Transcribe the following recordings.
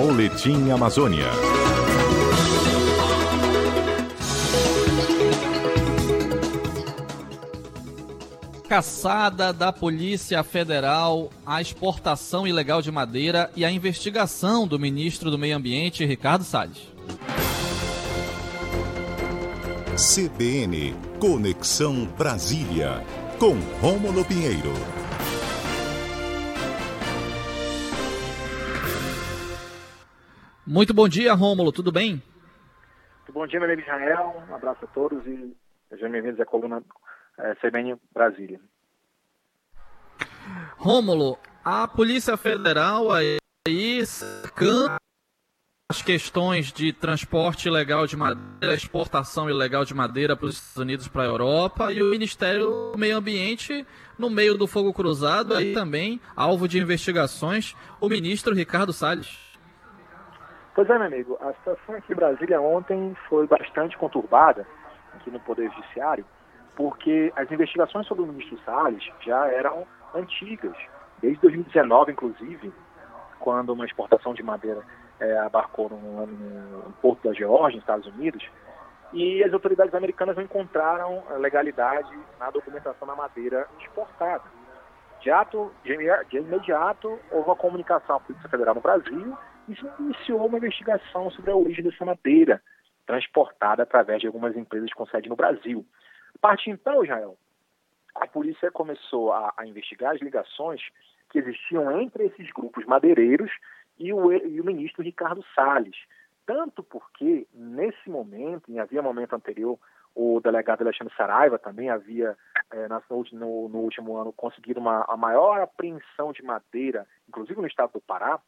Boletim Amazônia. Caçada da Polícia Federal à exportação ilegal de madeira e a investigação do ministro do Meio Ambiente, Ricardo Salles. CBN Conexão Brasília, com Rômulo Pinheiro. Muito bom dia, Rômulo, tudo bem? Muito bom dia, meu amigo Israel, um abraço a todos e sejam bem-vindos à coluna é, CBN Brasília. Rômulo, a Polícia Federal aí canta as questões de transporte ilegal de madeira, exportação ilegal de madeira para os Estados Unidos para a Europa e o Ministério do Meio Ambiente no meio do fogo cruzado aí também alvo de investigações o ministro Ricardo Salles. Pois é, meu amigo, a situação aqui em Brasília ontem foi bastante conturbada, aqui no Poder Judiciário, porque as investigações sobre o ministro Salles já eram antigas, desde 2019, inclusive, quando uma exportação de madeira é, abarcou no, no porto da Geórgia, nos Estados Unidos, e as autoridades americanas não encontraram legalidade na documentação da madeira exportada. De, ato, de imediato, houve uma comunicação à Polícia Federal no Brasil iniciou uma investigação sobre a origem dessa madeira transportada através de algumas empresas com sede no Brasil. A partir então, Israel, a polícia começou a, a, investigar as ligações que existiam entre esses grupos madeireiros e o, e o ministro Ricardo Salles. Tanto porque, nesse momento, em havia momento anterior, o delegado Alexandre Saraiva também havia, é, no, no, último ano, conseguido uma, a maior apreensão de madeira, inclusive no estado do Pará,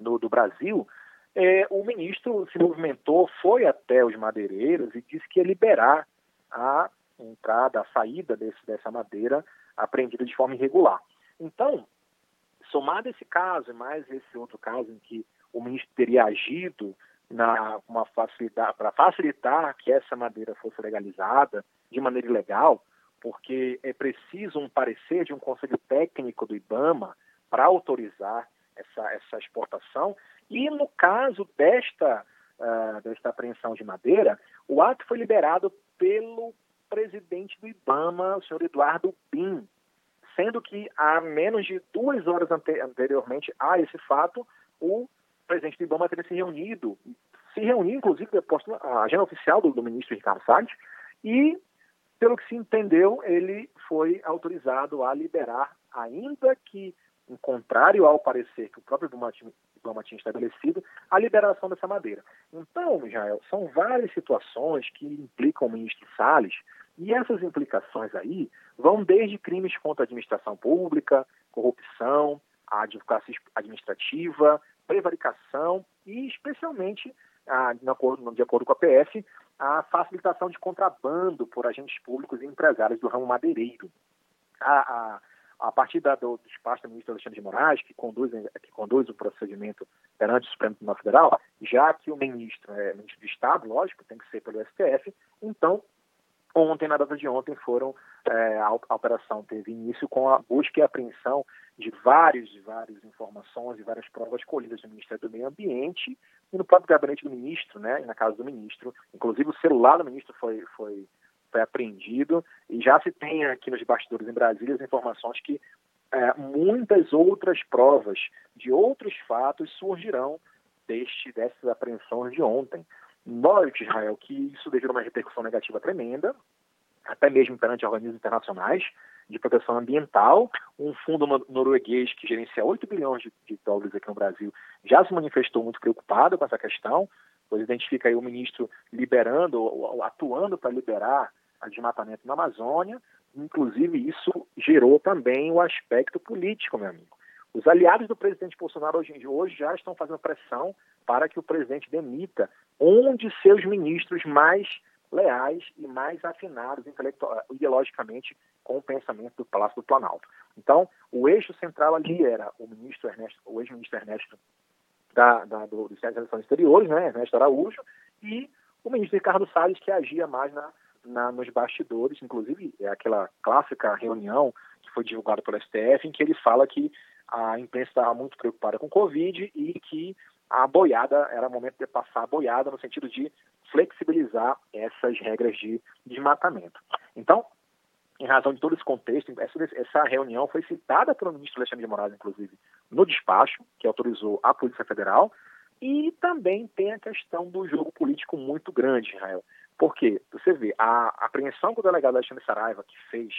no, do Brasil, é, o ministro se movimentou, foi até os madeireiros e disse que ia liberar a entrada, a saída desse, dessa madeira apreendida de forma irregular. Então, somado esse caso e mais esse outro caso em que o ministro teria agido na uma facilitar para facilitar que essa madeira fosse legalizada de maneira ilegal, porque é preciso um parecer de um conselho técnico do IBAMA para autorizar essa, essa exportação. E no caso desta, uh, desta apreensão de madeira, o ato foi liberado pelo presidente do IBAMA, o senhor Eduardo Bin, sendo que há menos de duas horas ante anteriormente a esse fato, o presidente do IBAMA teria se reunido, se reuniu, inclusive, a agenda oficial do, do ministro Ricardo Salles, e, pelo que se entendeu, ele foi autorizado a liberar, ainda que em contrário ao parecer que o próprio Ibama tinha estabelecido, a liberação dessa madeira. Então, Israel, são várias situações que implicam o ministro Salles, e essas implicações aí vão desde crimes contra a administração pública, corrupção, a advocacia administrativa, prevaricação e, especialmente, a, de, acordo, de acordo com a PF, a facilitação de contrabando por agentes públicos e empresários do ramo madeireiro. A, a, a partir da, do despacho do ministro Alexandre de Moraes, que conduz, que conduz o procedimento perante o Supremo Tribunal Federal, já que o ministro é ministro de Estado, lógico, tem que ser pelo STF, então, ontem, na data de ontem, foram, é, a, a, operação teve início com a busca e apreensão de vários e várias informações e várias provas colhidas no Ministério do Meio Ambiente e no próprio gabinete do ministro, né, e na casa do ministro. Inclusive, o celular do ministro foi, foi foi apreendido e já se tem aqui nos bastidores em Brasília as informações que é, muitas outras provas de outros fatos surgirão deste, dessas apreensões de ontem. Note, Israel, que isso devido a uma repercussão negativa tremenda, até mesmo perante organismos internacionais de proteção ambiental. Um fundo norueguês que gerencia 8 bilhões de, de dólares aqui no Brasil já se manifestou muito preocupado com essa questão, pois identifica aí o ministro liberando, ou atuando para liberar a desmatamento na Amazônia. Inclusive, isso gerou também o aspecto político, meu amigo. Os aliados do presidente Bolsonaro hoje, hoje já estão fazendo pressão para que o presidente demita um de seus ministros mais leais e mais afinados ideologicamente com o pensamento do Palácio do Planalto. Então, o eixo central ali era o ministro Ernesto, o ex-ministro Ernesto da, da, do, Centro de Relações Exteriores, né, Ernesto Araújo, e o ministro Ricardo Salles, que agia mais na na, nos bastidores, inclusive é aquela clássica reunião que foi divulgada pelo STF, em que ele fala que a imprensa estava muito preocupada com o Covid e que a boiada era o momento de passar a boiada no sentido de flexibilizar essas regras de desmatamento. Então, em razão de todo esse contexto, essa, reunião foi citada pelo ministro Alexandre de Moraes, inclusive, no despacho, que autorizou a Polícia Federal, e também tem a questão do jogo político muito grande, Israel. Porque, você vê, a apreensão que o delegado Alexandre Saraiva que fez,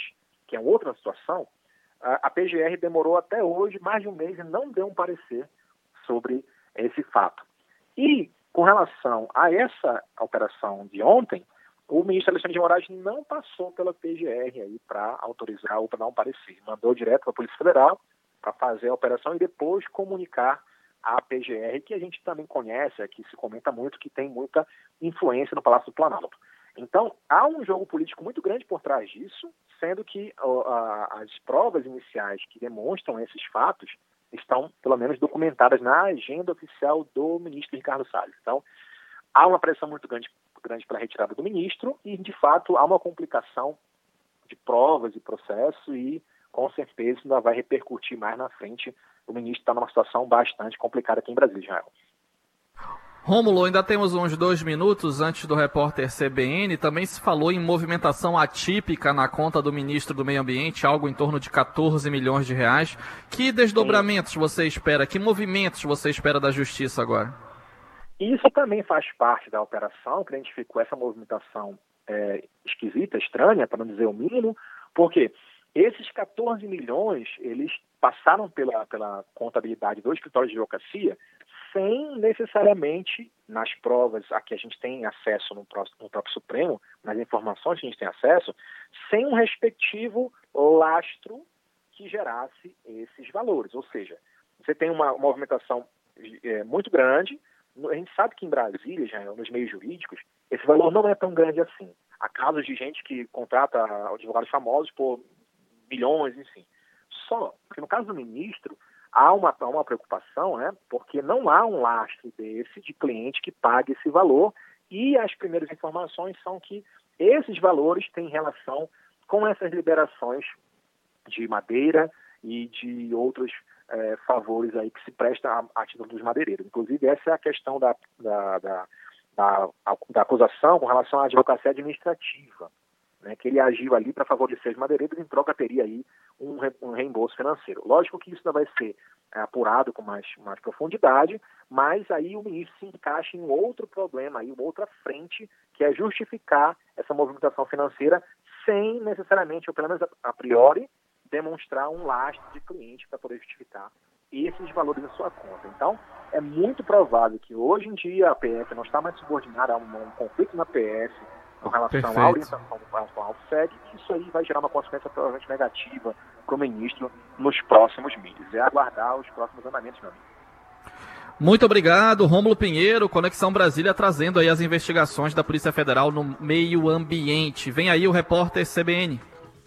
que é outra situação, a, PGR demorou até hoje mais de um mês e não deu um parecer sobre esse fato. E, com relação a essa operação de ontem, o ministro Alexandre de Moraes não passou pela PGR aí para autorizar ou para dar um parecer. Mandou direto para a Polícia Federal para fazer a operação e depois comunicar à PGR, que a gente também conhece, aqui se comenta muito, que tem muita influência no Palácio do Planalto. Então, há um jogo político muito grande por trás disso, sendo que as provas iniciais que demonstram esses fatos estão, pelo menos, documentadas na agenda oficial do ministro Ricardo Salles. Então, há uma pressão muito grande, grande para a retirada do ministro e, de fato, há uma complicação de provas e processo e, com certeza, ainda vai repercutir mais na frente. O ministro está numa situação bastante complicada aqui em Brasília, Israel. Rômulo, ainda temos uns dois minutos antes do repórter CBN. Também se falou em movimentação atípica na conta do ministro do Meio Ambiente, algo em torno de 14 milhões de reais. Que desdobramentos Sim. você espera? Que movimentos você espera da justiça agora? Isso também faz parte da operação, que identificou essa movimentação é, esquisita, estranha, para não dizer o mínimo, porque esses 14 milhões, eles passaram pela, pela contabilidade do escritório de advocacia sem necessariamente, nas provas a que a gente tem acesso no, no próprio Supremo, nas informações que a gente tem acesso, sem um respectivo lastro que gerasse esses valores. Ou seja, você tem uma, uma movimentação é, muito grande. A gente sabe que em Brasília, já nos meios jurídicos, esse valor não é tão grande assim. Há casos de gente que contrata advogados famosos por bilhões, enfim. Só que no caso do ministro, há uma, uma preocupação, né, porque não há um lastro desse de cliente que pague esse valor e as primeiras informações são que esses valores têm relação com essas liberações de madeira e de outros é, favores aí que se prestam a, a título dos madeireiros. Inclusive, essa é a questão da, da, da, da, da acusação com relação à advocacia administrativa né, que ele agiu ali para favorecer os madeireiros, em troca teria aí um, um reembolso financeiro. Lógico que isso ainda vai ser é, apurado com mais, mais profundidade, mas aí o ministro se encaixa em outro problema, aí outra frente, que é justificar essa movimentação financeira sem necessariamente, ou pelo menos a, priori, demonstrar um lastro de cliente para poder justificar esses valores na sua conta. Então, é muito provável que hoje em dia a PF não está mais subordinada a um, um conflito na PS, com relação Perfeito. à orientação ao SEG, que isso aí vai gerar uma consequência provavelmente negativa para o ministro nos próximos meses. É aguardar os próximos andamentos, meu amigo. Muito obrigado, Rômulo Pinheiro, Conexão Brasília, trazendo aí as investigações da Polícia Federal no meio ambiente. Vem aí o repórter CBN.